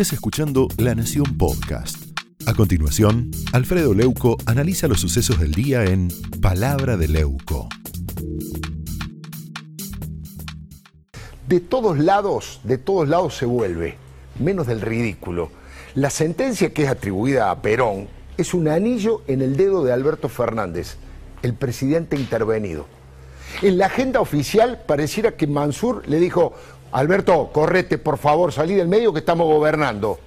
estés escuchando La Nación Podcast. A continuación, Alfredo Leuco analiza los sucesos del día en Palabra de Leuco. De todos lados, de todos lados se vuelve, menos del ridículo. La sentencia que es atribuida a Perón es un anillo en el dedo de Alberto Fernández, el presidente intervenido. En la agenda oficial pareciera que Mansur le dijo, Alberto, correte, por favor, salí del medio que estamos gobernando.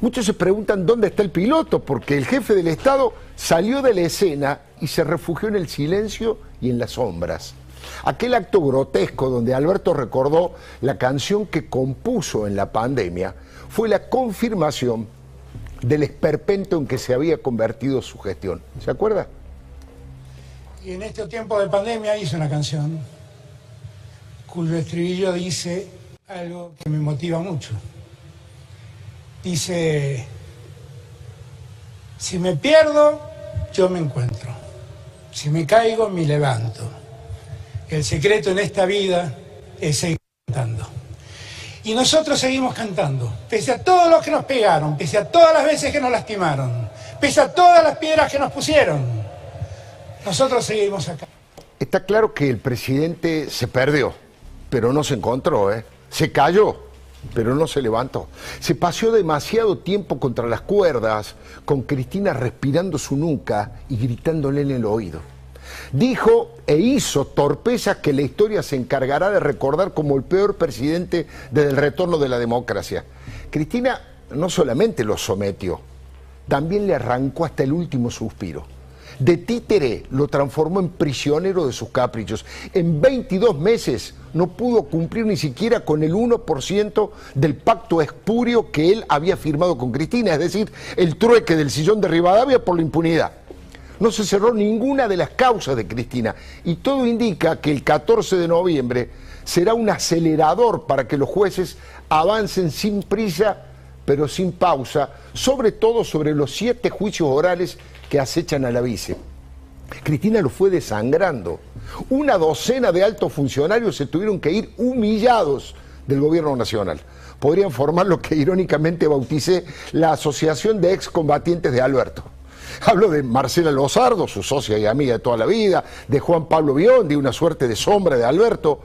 Muchos se preguntan dónde está el piloto, porque el jefe del Estado salió de la escena y se refugió en el silencio y en las sombras. Aquel acto grotesco donde Alberto recordó la canción que compuso en la pandemia fue la confirmación del esperpento en que se había convertido su gestión. ¿Se acuerda? Y en este tiempo de pandemia hice una canción cuyo estribillo dice algo que me motiva mucho. Dice, si me pierdo, yo me encuentro. Si me caigo, me levanto. El secreto en esta vida es seguir cantando. Y nosotros seguimos cantando, pese a todos los que nos pegaron, pese a todas las veces que nos lastimaron, pese a todas las piedras que nos pusieron. Nosotros seguimos acá. Está claro que el presidente se perdió pero no se encontró, ¿eh? Se cayó, pero no se levantó. Se paseó demasiado tiempo contra las cuerdas, con Cristina respirando su nuca y gritándole en el oído. Dijo e hizo torpezas que la historia se encargará de recordar como el peor presidente desde el retorno de la democracia. Cristina no solamente lo sometió, también le arrancó hasta el último suspiro. De títere lo transformó en prisionero de sus caprichos. En 22 meses no pudo cumplir ni siquiera con el 1% del pacto espurio que él había firmado con Cristina, es decir, el trueque del sillón de Rivadavia por la impunidad. No se cerró ninguna de las causas de Cristina y todo indica que el 14 de noviembre será un acelerador para que los jueces avancen sin prisa pero sin pausa, sobre todo sobre los siete juicios orales que acechan a la vice. Cristina lo fue desangrando. Una docena de altos funcionarios se tuvieron que ir humillados del gobierno nacional. Podrían formar lo que irónicamente bauticé la Asociación de Excombatientes de Alberto. Hablo de Marcela Lozardo, su socia y amiga de toda la vida, de Juan Pablo Biondi, una suerte de sombra de Alberto,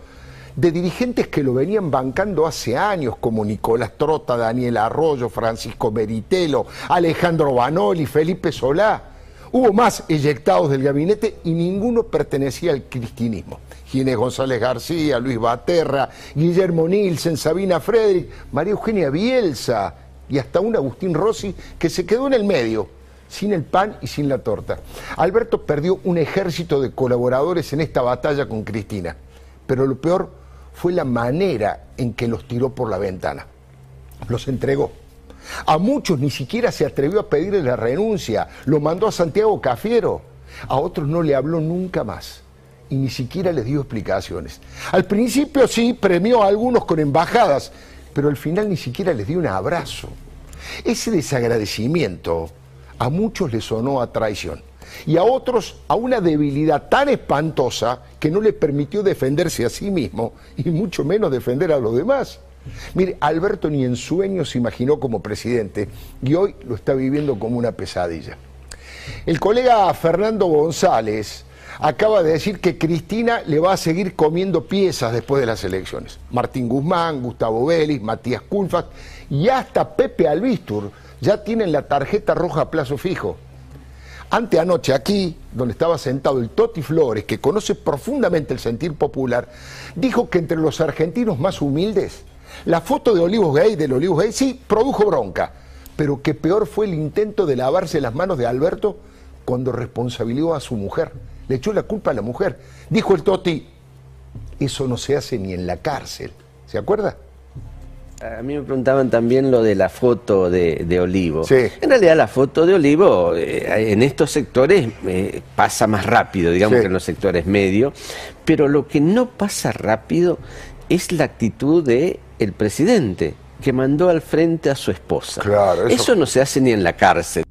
de dirigentes que lo venían bancando hace años, como Nicolás Trota, Daniel Arroyo, Francisco Meritelo, Alejandro Banoli, Felipe Solá. Hubo más eyectados del gabinete y ninguno pertenecía al cristinismo. Ginés González García, Luis Baterra, Guillermo Nielsen, Sabina Frederick, María Eugenia Bielsa y hasta un Agustín Rossi que se quedó en el medio, sin el pan y sin la torta. Alberto perdió un ejército de colaboradores en esta batalla con Cristina, pero lo peor fue la manera en que los tiró por la ventana. Los entregó. A muchos ni siquiera se atrevió a pedirle la renuncia, lo mandó a Santiago Cafiero. A otros no le habló nunca más y ni siquiera les dio explicaciones. Al principio sí premió a algunos con embajadas, pero al final ni siquiera les dio un abrazo. Ese desagradecimiento a muchos les sonó a traición y a otros a una debilidad tan espantosa que no le permitió defenderse a sí mismo y mucho menos defender a los demás. Mire, Alberto ni en sueños se imaginó como presidente y hoy lo está viviendo como una pesadilla. El colega Fernando González acaba de decir que Cristina le va a seguir comiendo piezas después de las elecciones. Martín Guzmán, Gustavo Vélez, Matías Culfas y hasta Pepe Albistur ya tienen la tarjeta roja a plazo fijo. Anteanoche aquí, donde estaba sentado el Toti Flores, que conoce profundamente el sentir popular, dijo que entre los argentinos más humildes, la foto de Olivos Gay, del Olivos Gay, sí, produjo bronca, pero que peor fue el intento de lavarse las manos de Alberto cuando responsabilizó a su mujer. Le echó la culpa a la mujer. Dijo el Toti, eso no se hace ni en la cárcel. ¿Se acuerda? A mí me preguntaban también lo de la foto de, Olivo. Sí. En realidad la foto de Olivo eh, en estos sectores eh, pasa más rápido, digamos que en los sectores medios, pero lo que no pasa rápido es la actitud del el presidente, que mandó al frente a su esposa. Claro, eso... no se hace ni en la cárcel.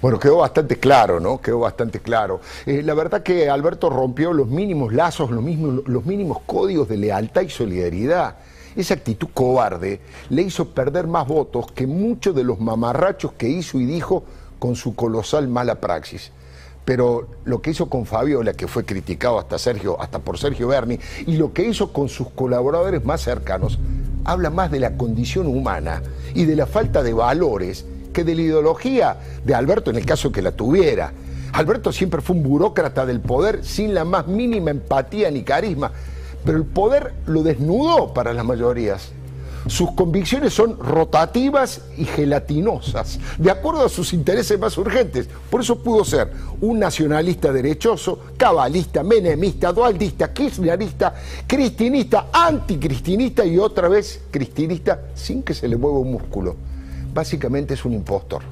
Bueno, quedó bastante claro, ¿no? Quedó bastante claro. Eh, la verdad que Alberto rompió los mínimos lazos, los, mismos, los mínimos códigos de lealtad y solidaridad Esa actitud cobarde le hizo perder más votos que muchos de los mamarrachos que hizo y dijo con su colosal mala praxis. Pero lo que hizo con Fabiola, que fue criticado hasta Sergio, hasta por Sergio Berni, y lo que hizo con sus colaboradores más cercanos, habla más de la condición humana y de la falta de valores que de la ideología de Alberto en el caso que la tuviera. Alberto siempre fue un burócrata del poder sin la más mínima empatía ni carisma, pero el poder lo desnudó para las mayorías. Sus convicciones son rotativas y gelatinosas, de acuerdo a sus intereses más urgentes. Por eso pudo ser un nacionalista derechoso, cabalista, menemista, dualdista, kirchnerista, cristinista, anticristinista y otra vez cristinista sin que se le mueva un músculo. Básicamente es un impostor,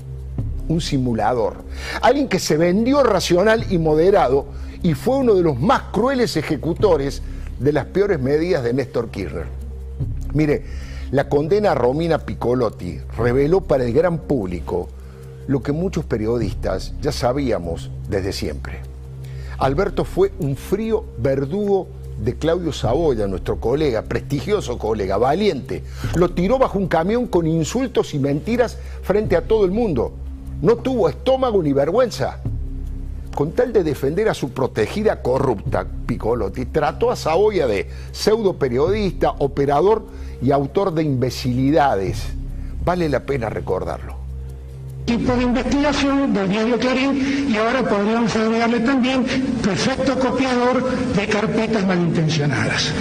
un simulador, alguien que se vendió racional y moderado y fue uno de los más crueles ejecutores de las peores medidas de Néstor Kirchner. Mire, la condena a Romina Piccolotti reveló para el gran público lo que muchos periodistas ya sabíamos desde siempre. Alberto fue un frío verdugo de Claudio Saboya, nuestro colega, prestigioso colega, valiente. Lo tiró bajo un camión con insultos y mentiras frente a todo el mundo. No tuvo estómago ni vergüenza. Con tal de defender a su protegida corrupta, Piccolotti trató a Saboya de pseudo periodista, operador y autor de imbecilidades. Vale la pena recordarlo tipo de investigación del diario Clarín y ahora podríamos agregarle también perfecto copiador de carpetas malintencionadas.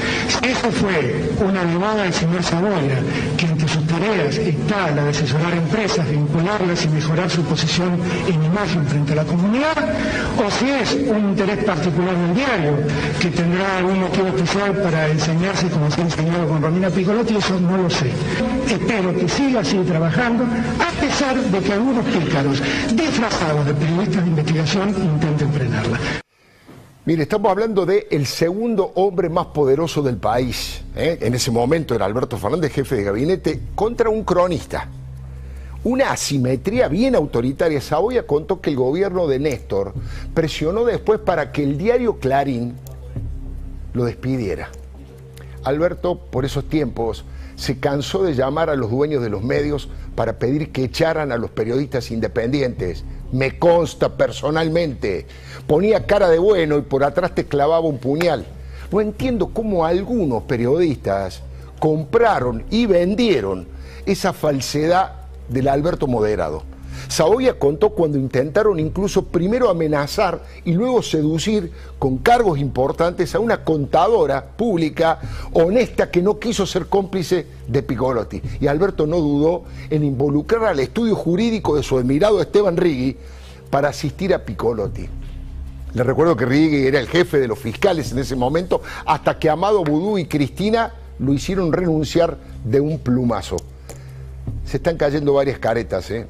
Eso fue una demanda del señor Saboya, que entre sus tareas está la de asesorar empresas, vincularlas y mejorar su posición en imagen frente a la comunidad, o si es un interés particular del diario, que tendrá algún motivo especial para enseñarse como se ha enseñado con Romina Piccolotti, eso no lo sé. Espero que siga así trabajando, a pesar de que algunos pícaros disfrazados de periodistas de investigación intenten frenarla. Mire, estamos hablando de el segundo hombre más poderoso del país. ¿eh? En ese momento era Alberto Fernández, jefe de gabinete, contra un cronista. Una asimetría bien autoritaria. Saboya contó que el gobierno de Néstor presionó después para que el diario Clarín lo despidiera. Alberto, por esos tiempos, se cansó de llamar a los dueños de los medios para pedir que echaran a los periodistas independientes. Me consta personalmente. Ponía cara de bueno y por atrás te clavaba un puñal. No entiendo cómo algunos periodistas compraron y vendieron esa falsedad del Alberto Moderado. Saboya contó cuando intentaron incluso primero amenazar y luego seducir con cargos importantes a una contadora pública honesta que no quiso ser cómplice de Piccolotti. Y Alberto no dudó en involucrar al estudio jurídico de su admirado Esteban Rigui para asistir a Piccolotti. Le recuerdo que Rigui era el jefe de los fiscales en ese momento, hasta que Amado Budú y Cristina lo hicieron renunciar de un plumazo. Se están cayendo varias caretas, ¿eh?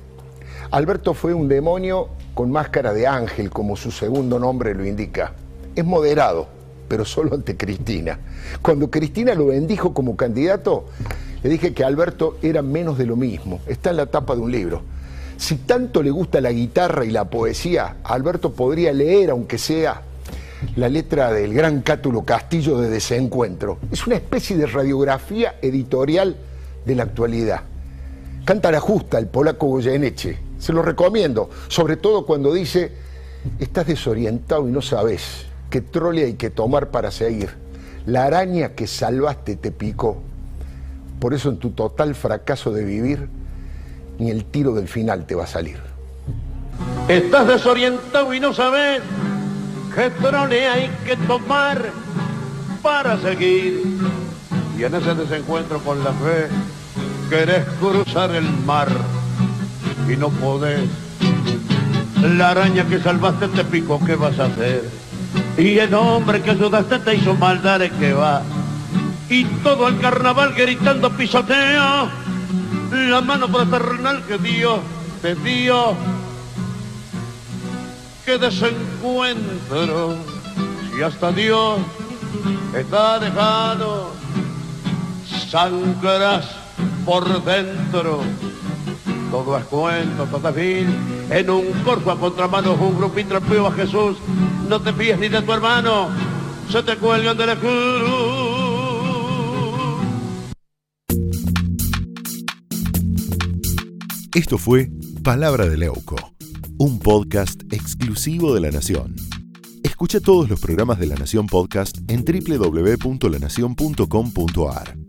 Alberto fue un demonio con máscara de ángel, como su segundo nombre lo indica. Es moderado, pero solo ante Cristina. Cuando Cristina lo bendijo como candidato, le dije que Alberto era menos de lo mismo. Está en la tapa de un libro. Si tanto le gusta la guitarra y la poesía, Alberto podría leer, aunque sea, la letra del gran Cátulo Castillo de Desencuentro. Es una especie de radiografía editorial de la actualidad. Canta la justa el polaco Goyeneche se lo recomiendo, sobre todo cuando dice, estás desorientado y no sabes qué trole hay que tomar para seguir. La araña que salvaste te picó. Por eso en tu total fracaso de vivir, ni el tiro del final te va a salir. Estás desorientado y no sabes qué trole hay que tomar para seguir. Y en ese desencuentro con la fe, querés cruzar el mar y no podés. La araña que salvaste te picó, ¿qué vas a hacer? Y el hombre que ayudaste te hizo maldades que va. Y todo el carnaval gritando pisoteo. La mano fraternal que Dios te dio. Que desencuentro, si hasta Dios está dejado, sangras por dentro. Todo es cuento, todo es vil. En un corpo a contramano, un grupín trapeo a Jesús. No te fíes ni de tu hermano, se te cuelgan de la cruz. Esto fue Palabra de Leuco, un podcast exclusivo de La Nación. Escucha todos los programas de La Nación Podcast en www.lanacion.com.ar.